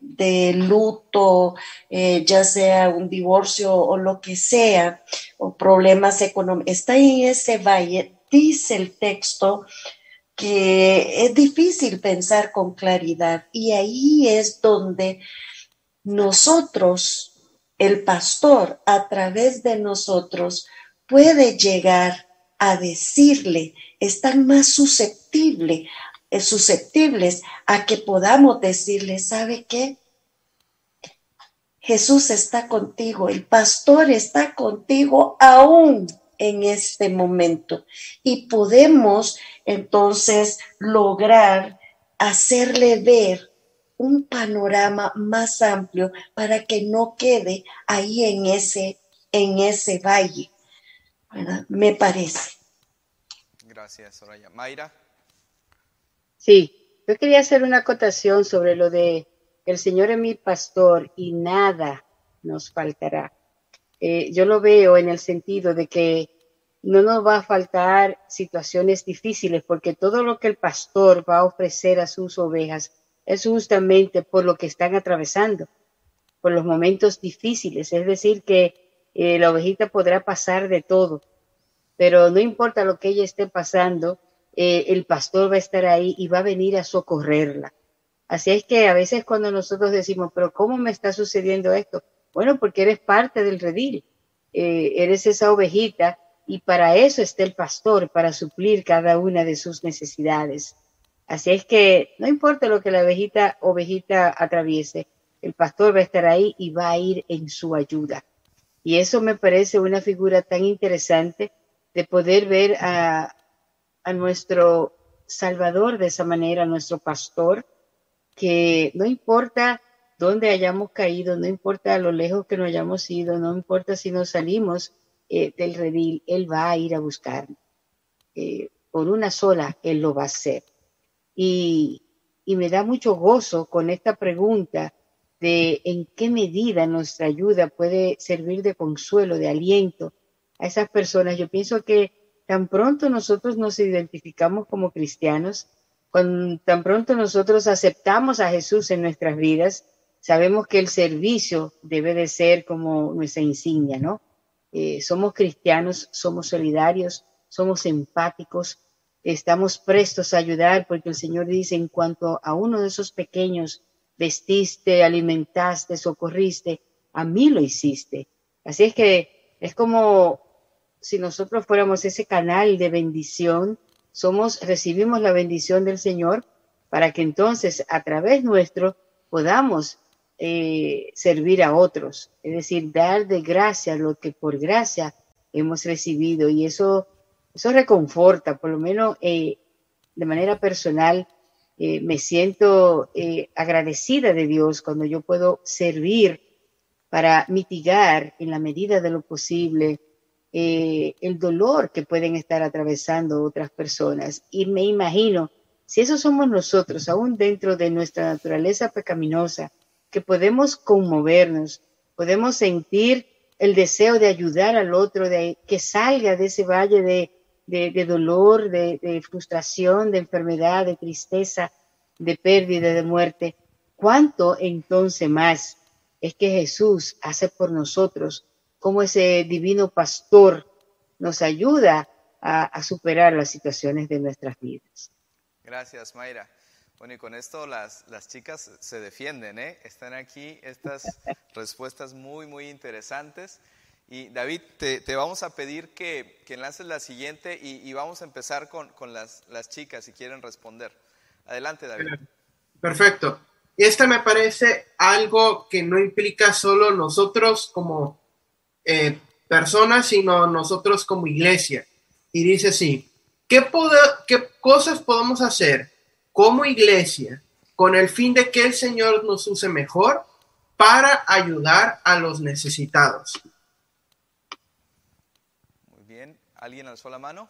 de, luto, eh, ya sea un divorcio o lo que sea, o problemas económicos, está en ese valle, dice el texto, que es difícil pensar con claridad y ahí es donde nosotros, el pastor, a través de nosotros, puede llegar a decirle, están más susceptibles, eh, susceptibles a que podamos decirle, ¿sabe qué? Jesús está contigo, el pastor está contigo aún en este momento y podemos entonces lograr hacerle ver un panorama más amplio para que no quede ahí en ese, en ese valle. Me parece. Gracias, Soraya. Mayra. Sí, yo quería hacer una acotación sobre lo de el Señor es mi pastor y nada nos faltará. Eh, yo lo veo en el sentido de que no nos va a faltar situaciones difíciles porque todo lo que el pastor va a ofrecer a sus ovejas es justamente por lo que están atravesando, por los momentos difíciles. Es decir, que eh, la ovejita podrá pasar de todo, pero no importa lo que ella esté pasando, eh, el pastor va a estar ahí y va a venir a socorrerla. Así es que a veces cuando nosotros decimos, pero ¿cómo me está sucediendo esto? Bueno, porque eres parte del redil, eh, eres esa ovejita y para eso está el pastor, para suplir cada una de sus necesidades. Así es que no importa lo que la ovejita, ovejita atraviese, el pastor va a estar ahí y va a ir en su ayuda. Y eso me parece una figura tan interesante de poder ver a, a nuestro Salvador de esa manera, a nuestro pastor, que no importa dónde hayamos caído, no importa lo lejos que nos hayamos ido, no importa si nos salimos eh, del redil, Él va a ir a buscar. Eh, por una sola, Él lo va a hacer. Y, y me da mucho gozo con esta pregunta de en qué medida nuestra ayuda puede servir de consuelo, de aliento a esas personas. Yo pienso que tan pronto nosotros nos identificamos como cristianos, cuando tan pronto nosotros aceptamos a Jesús en nuestras vidas, sabemos que el servicio debe de ser como nuestra insignia, ¿no? Eh, somos cristianos, somos solidarios, somos empáticos, estamos prestos a ayudar porque el Señor dice, en cuanto a uno de esos pequeños vestiste, alimentaste, socorriste, a mí lo hiciste. Así es que es como si nosotros fuéramos ese canal de bendición, somos, recibimos la bendición del Señor para que entonces a través nuestro podamos eh, servir a otros, es decir, dar de gracia lo que por gracia hemos recibido y eso, eso reconforta, por lo menos eh, de manera personal, eh, me siento agradecida de Dios cuando yo puedo servir para mitigar en la medida de lo posible el dolor que pueden estar atravesando otras personas. Y me imagino, si eso somos nosotros, aún dentro de nuestra naturaleza pecaminosa, que podemos conmovernos, podemos sentir el deseo de ayudar al otro, de que salga de ese valle de, dolor, de, frustración, de enfermedad, de tristeza, de pérdida, de muerte. ¿Cuánto entonces más es que Jesús hace por nosotros como ese divino pastor nos ayuda a, a superar las situaciones de nuestras vidas? Gracias, Mayra. Bueno, y con esto las, las chicas se defienden, ¿eh? Están aquí estas respuestas muy, muy interesantes. Y David, te, te vamos a pedir que, que, enlaces la siguiente y, y vamos a empezar con, con las, las, chicas si quieren responder. Adelante, David. Perfecto. Y esta me parece algo que no implica solo nosotros como eh, personas, sino nosotros como iglesia. Y dice así, ¿qué, ¿qué cosas podemos hacer como iglesia con el fin de que el Señor nos use mejor para ayudar a los necesitados? Muy bien. ¿Alguien alzó la mano?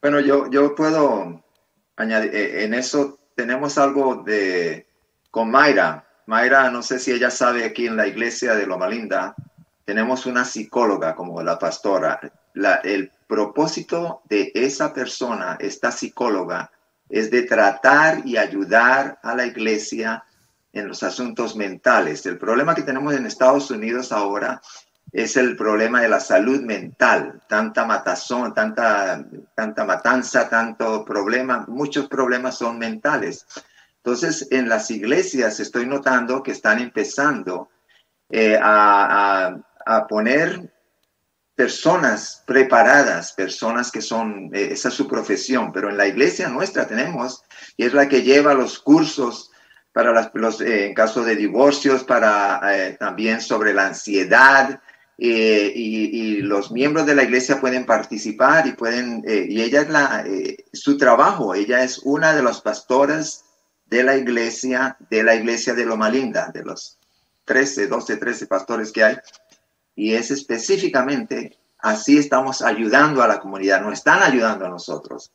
Bueno, yo, yo puedo añadir, eh, en eso tenemos algo de con Mayra. Mayra, no sé si ella sabe aquí en la iglesia de Loma Linda, tenemos una psicóloga como la pastora. el propósito de esa persona, esta psicóloga, es de tratar y ayudar a la iglesia en los asuntos mentales. El problema que tenemos en Estados Unidos ahora es el problema de la salud mental, tanta matazón, tanta, tanta matanza, tanto problema, muchos problemas son mentales. Entonces, en las iglesias estoy notando que están empezando eh, a, poner personas preparadas, personas que son, eh, esa es su profesión, pero en la iglesia nuestra tenemos, y es la que lleva los cursos para los, eh, en caso de divorcios, para también sobre la ansiedad, eh, y, los miembros de la iglesia pueden participar y pueden, eh, y ella es la, eh, su trabajo, ella es una de las pastoras de la iglesia, de la iglesia de Loma Linda, de los 13, 12, 13 pastores que hay, y es específicamente, así estamos ayudando a la comunidad, no están ayudando a nosotros.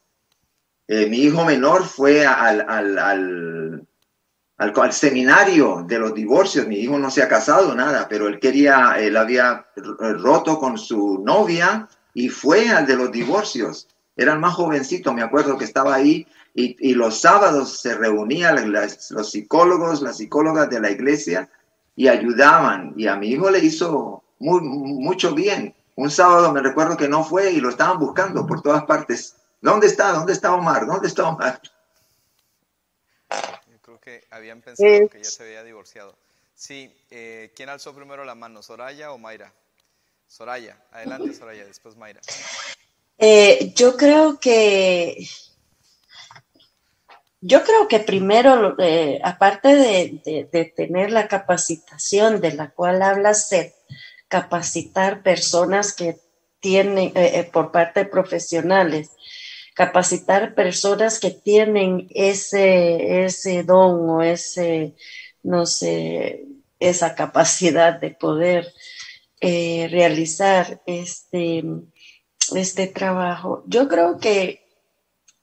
mi hijo menor fue al, al al, seminario de los divorcios. Mi hijo no se ha casado, nada, pero él quería, él había roto con su novia y fue al de los divorcios. Era el más jovencito, me acuerdo que estaba ahí y, los sábados se reunían los psicólogos, las psicólogas de la iglesia y ayudaban. Y a mi hijo le hizo muy, mucho bien. Un sábado me recuerdo que no fue y lo estaban buscando por todas partes. ¿Dónde está? ¿Dónde está Omar? ¿Dónde está Omar? que habían pensado que ya se había divorciado. Sí, eh, ¿quién alzó primero la mano, Soraya o Mayra? Soraya, adelante Soraya, después Mayra. Eh, yo creo que yo creo que primero, eh, aparte de, tener la capacitación de la cual habla Seth, capacitar personas que tienen por parte de profesionales capacitar personas que tienen ese, ese don o ese, no sé, esa capacidad de poder eh, realizar este, este trabajo. Yo creo que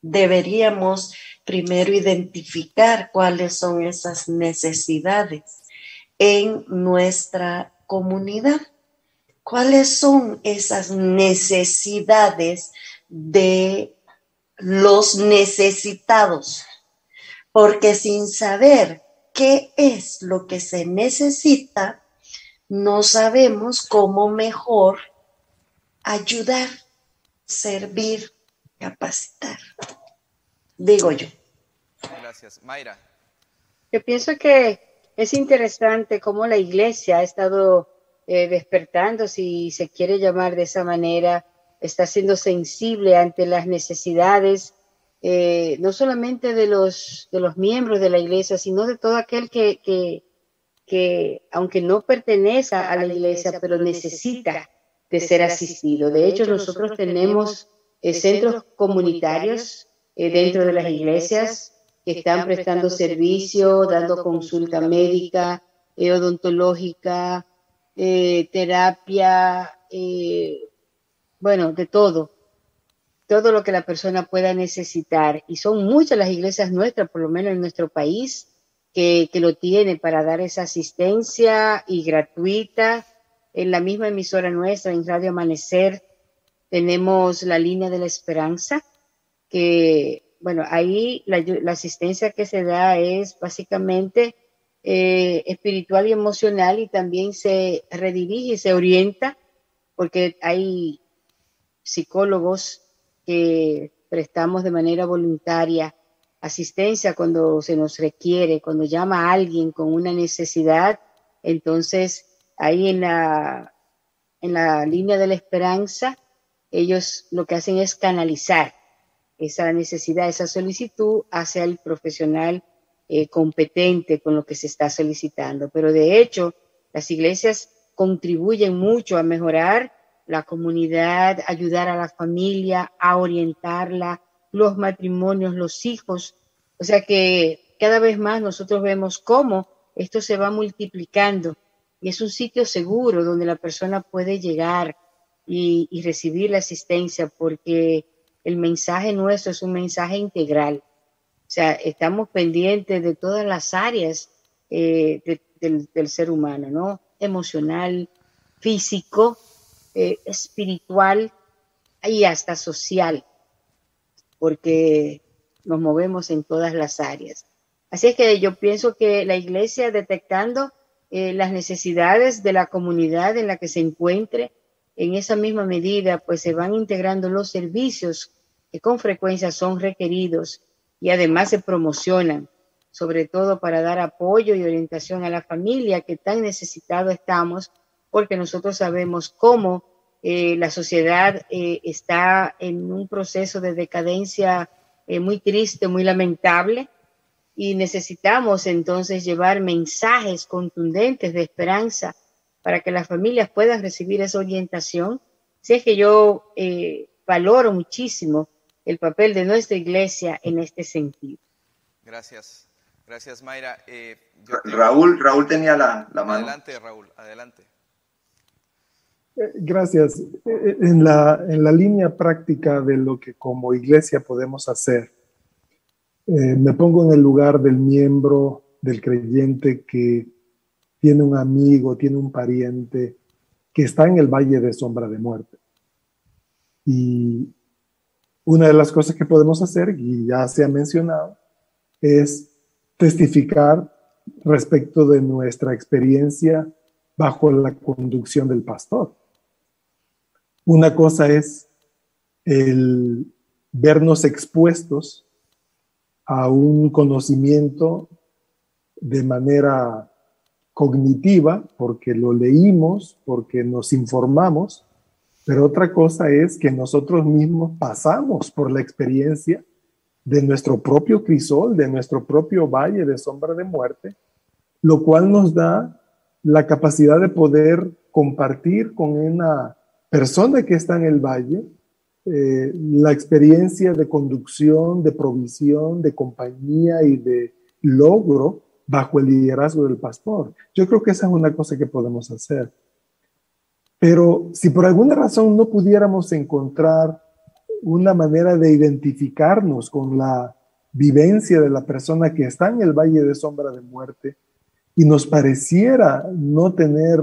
deberíamos primero identificar cuáles son esas necesidades en nuestra comunidad. ¿Cuáles son esas necesidades de los necesitados, porque sin saber qué es lo que se necesita, no sabemos cómo mejor ayudar, servir, capacitar. Digo yo. Gracias. Mayra. Yo pienso que es interesante cómo la iglesia ha estado eh, despertando, si se quiere llamar de esa manera, está siendo sensible ante las necesidades, eh, no solamente de los, de los miembros de la iglesia, sino de todo aquel que, que, aunque no pertenece a la iglesia, pero necesita de ser asistido. De hecho, nosotros tenemos eh, centros comunitarios eh, dentro de las iglesias que están prestando servicio, dando consulta médica, odontológica, terapia, bueno, de todo, todo lo que la persona pueda necesitar. Y son muchas las iglesias nuestras, por lo menos en nuestro país, que, lo tienen para dar esa asistencia y gratuita. En la misma emisora nuestra, en Radio Amanecer, tenemos la línea de la esperanza, que, bueno, ahí la, asistencia que se da es básicamente eh, espiritual y emocional y también se redirige y se orienta, porque hay psicólogos que prestamos de manera voluntaria asistencia cuando se nos requiere, cuando llama alguien con una necesidad, entonces ahí en la, en la línea de la esperanza, ellos lo que hacen es canalizar esa necesidad, esa solicitud hacia el profesional eh, competente con lo que se está solicitando. Pero de hecho, las iglesias contribuyen mucho a mejorar la comunidad, ayudar a la familia, a orientarla, los matrimonios, los hijos. O sea que cada vez más nosotros vemos cómo esto se va multiplicando y es un sitio seguro donde la persona puede llegar y, recibir la asistencia porque el mensaje nuestro es un mensaje integral. O sea, estamos pendientes de todas las áreas eh, del, ser humano, ¿no? Emocional, físico, eh, espiritual y hasta social, porque nos movemos en todas las áreas. Así es que yo pienso que la iglesia detectando eh, las necesidades de la comunidad en la que se encuentre, en esa misma medida, pues se van integrando los servicios que con frecuencia son requeridos y además se promocionan, sobre todo para dar apoyo y orientación a la familia que tan necesitado estamos, porque nosotros sabemos cómo eh, la sociedad eh, está en un proceso de decadencia muy triste, muy lamentable, y necesitamos entonces llevar mensajes contundentes de esperanza para que las familias puedan recibir esa orientación. Si es que yo eh, valoro muchísimo el papel de nuestra iglesia en este sentido. Gracias, gracias Mayra. Eh, Raúl, Raúl tenía la, la, mano. Adelante, Raúl, adelante. Eh, gracias. En la, en la línea práctica de lo que como iglesia podemos hacer, eh, me pongo en el lugar del miembro, del creyente que tiene un amigo, tiene un pariente que está en el valle de sombra de muerte. Y una de las cosas que podemos hacer, y ya se ha mencionado, es testificar respecto de nuestra experiencia bajo la conducción del pastor. Una cosa es el vernos expuestos a un conocimiento de manera cognitiva, porque lo leímos, porque nos informamos, pero otra cosa es que nosotros mismos pasamos por la experiencia de nuestro propio crisol, de nuestro propio valle de sombra de muerte, lo cual nos da la capacidad de poder compartir con una persona que está en el valle eh, la experiencia de conducción, de provisión, de compañía y de logro bajo el liderazgo del pastor. Yo creo que esa es una cosa que podemos hacer. Pero si por alguna razón no pudiéramos encontrar una manera de identificarnos con la vivencia de la persona que está en el valle de sombra de muerte y nos pareciera no tener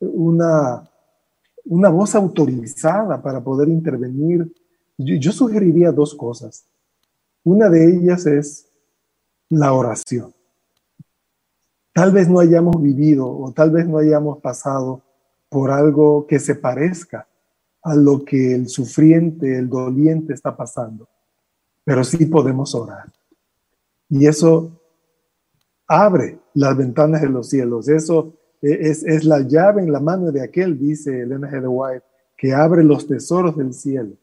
una una voz autorizada para poder intervenir, yo, sugeriría dos cosas. Una de ellas es la oración. Tal vez no hayamos vivido o tal vez no hayamos pasado por algo que se parezca a lo que el sufriente, el doliente está pasando, pero sí podemos orar. Y eso abre las ventanas de los cielos, eso e, es, la llave en la mano de aquel, dice Elena G. de White, que abre los tesoros del cielo.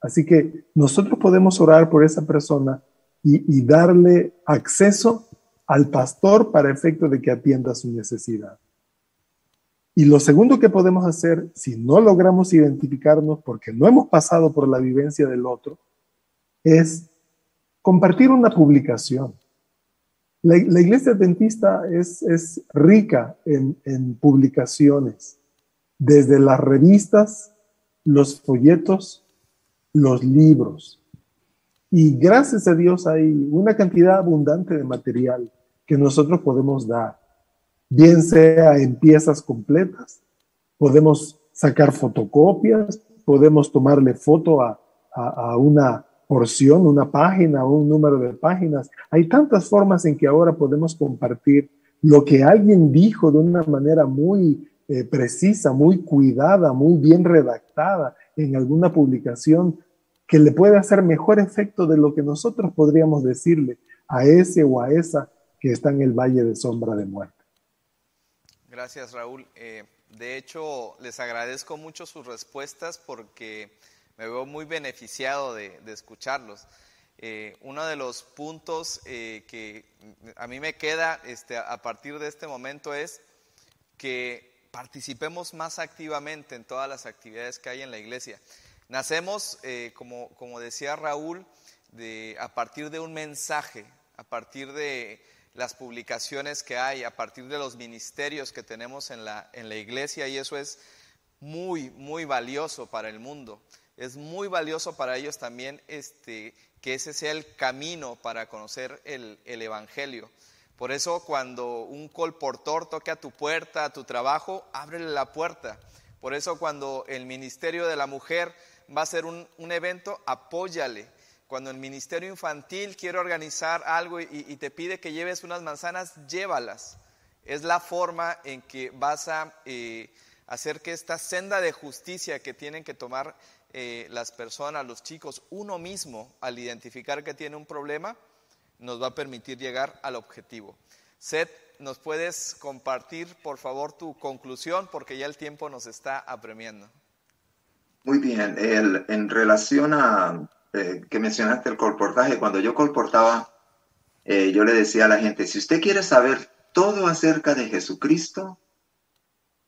Así que nosotros podemos orar por esa persona y, darle acceso al pastor para efecto de que atienda su necesidad. Y lo segundo que podemos hacer, si no logramos identificarnos porque no hemos pasado por la vivencia del otro, es compartir una publicación. La, iglesia adventista es, es rica en, en, publicaciones, desde las revistas, los folletos, los libros. Y gracias a Dios hay una cantidad abundante de material que nosotros podemos dar, bien sea en piezas completas, podemos sacar fotocopias, podemos tomarle foto a, a, una porción, una página un número de páginas. Hay tantas formas en que ahora podemos compartir lo que alguien dijo de una manera muy eh, precisa, muy cuidada, muy bien redactada en alguna publicación que le puede hacer mejor efecto de lo que nosotros podríamos decirle a ese o a esa que está en el valle de sombra de muerte. Gracias, Raúl. Eh, de hecho, les agradezco mucho sus respuestas porque me veo muy beneficiado de, escucharlos. Eh, uno de los puntos eh, que a mí me queda este, a partir de este momento es que participemos más activamente en todas las actividades que hay en la iglesia. Nacemos, como, como decía Raúl, de, a partir de un mensaje, a partir de las publicaciones que hay, a partir de los ministerios que tenemos en la, en la iglesia y eso es muy, muy valioso para el mundo. Es muy valioso para ellos también este, que ese sea el camino para conocer el, el Evangelio. Por eso cuando un colportor toque a tu puerta, a tu trabajo, ábrele la puerta. Por eso cuando el ministerio de la mujer va a ser un, un evento, apóyale cuando el Ministerio Infantil quiere organizar algo y, te pide que lleves unas manzanas, llévalas. Es la forma en que vas a eh, hacer que esta senda de justicia que tienen que tomar eh, las personas, los chicos, uno mismo, al identificar que tiene un problema, nos va a permitir llegar al objetivo. Seth, ¿nos puedes compartir, por favor, tu conclusión? Porque ya el tiempo nos está apremiando. Muy bien, en relación a eh, que mencionaste el colportaje, cuando yo colportaba, eh, yo le decía a la gente, si usted quiere saber todo acerca de Jesucristo,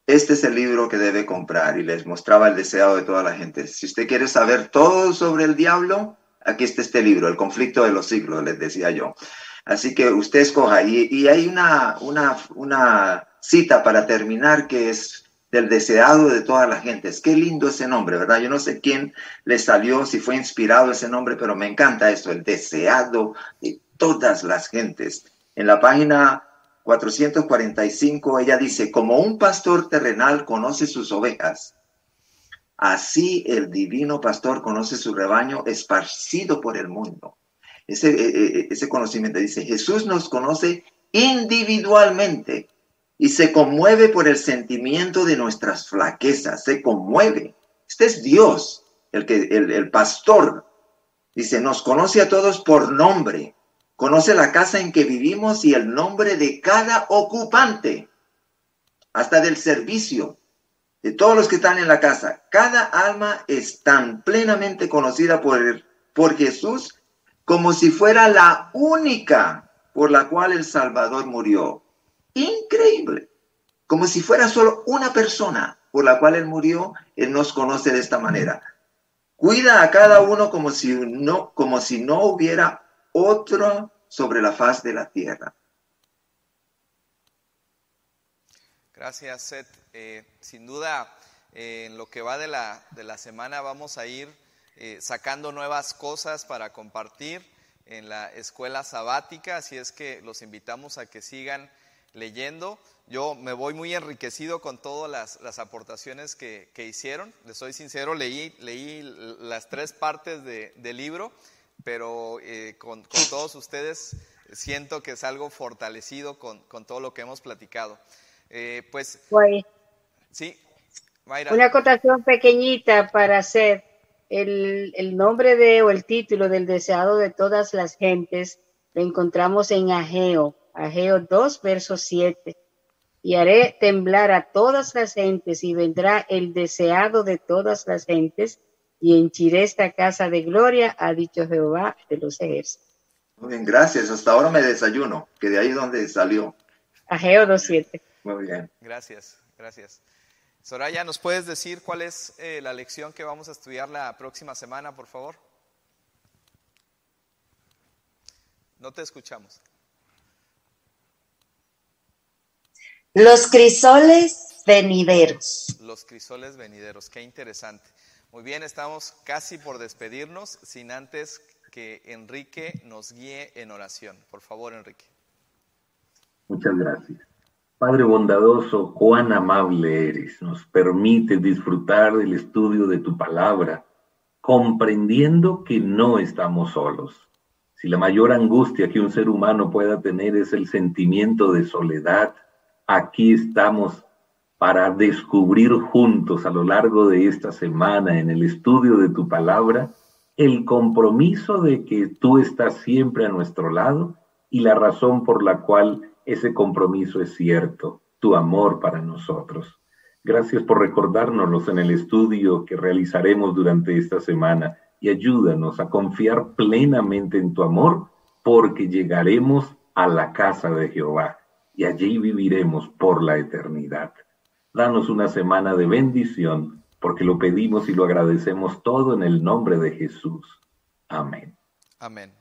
este es el libro que debe comprar y les mostraba el deseado de toda la gente. Si usted quiere saber todo sobre el diablo, aquí está este libro, El conflicto de los siglos, les decía yo. Así que usted escoja. Y, y hay una, una, una cita para terminar que es del deseado de todas las gentes. Qué lindo ese nombre, ¿verdad? Yo no sé quién le salió, si fue inspirado ese nombre, pero me encanta esto, el deseado de todas las gentes. En la página 445 ella dice, como un pastor terrenal conoce sus ovejas, así el divino pastor conoce su rebaño esparcido por el mundo. Ese, e, e, e, ese conocimiento dice, Jesús nos conoce individualmente y se conmueve por el sentimiento de nuestras flaquezas, se conmueve. Este es Dios, el, que, el, pastor. Dice, nos conoce a todos por nombre, conoce la casa en que vivimos y el nombre de cada ocupante, hasta del servicio, de todos los que están en la casa. Cada alma es tan plenamente conocida por, por Jesús como si fuera la única por la cual el Salvador murió increíble. Como si fuera solo una persona por la cual Él murió, Él nos conoce de esta manera. Cuida a cada uno como si no, como si no hubiera otro sobre la faz de la tierra. Gracias, Seth. Eh, sin duda, eh, en lo que va de la, de la semana vamos a ir eh, sacando nuevas cosas para compartir en la escuela sabática, así es que los invitamos a que sigan leyendo. Yo me voy muy enriquecido con todas las, aportaciones que, hicieron. Les soy sincero, leí, leí las tres partes del libro, pero eh, con, todos ustedes siento que es algo fortalecido con, todo lo que hemos platicado. Eh, pues, sí, Una acotación pequeñita para hacer el, el nombre de o el título del deseado de todas las gentes lo encontramos en Ageo Ageo 2, verso 7. Y haré temblar a todas las gentes y vendrá el deseado de todas las gentes y henchiré esta casa de gloria, ha dicho Jehová de los ejércitos. Muy bien, gracias. Hasta ahora me desayuno, que de ahí donde salió. Ageo 2.7. Muy bien. Gracias, gracias. Soraya, ¿nos puedes decir cuál es eh, la lección que vamos a estudiar la próxima semana, por favor? No te escuchamos. Los crisoles venideros. Los crisoles venideros, qué interesante. Muy bien, estamos casi por despedirnos, sin antes que Enrique nos guíe en oración. Por favor, Enrique. Muchas gracias. Padre bondadoso, cuán amable eres. Nos permite disfrutar del estudio de tu palabra, comprendiendo que no estamos solos. Si la mayor angustia que un ser humano pueda tener es el sentimiento de soledad, aquí estamos para descubrir juntos a lo largo de esta semana en el estudio de tu palabra el compromiso de que tú estás siempre a nuestro lado y la razón por la cual ese compromiso es cierto, tu amor para nosotros. Gracias por recordárnoslos en el estudio que realizaremos durante esta semana y ayúdanos a confiar plenamente en tu amor porque llegaremos a la casa de Jehová y allí viviremos por la eternidad. Danos una semana de bendición, porque lo pedimos y lo agradecemos todo en el nombre de Jesús. Amén. Amén.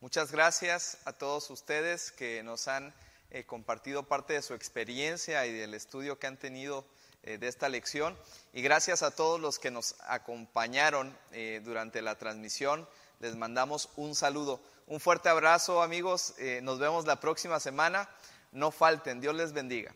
Muchas gracias a todos ustedes que nos han eh, compartido parte de su experiencia y del estudio que han tenido eh, de esta lección. Y gracias a todos los que nos acompañaron eh, durante la transmisión. Les mandamos un saludo. Un fuerte abrazo amigos. nos vemos la próxima semana. No falten. Dios les bendiga.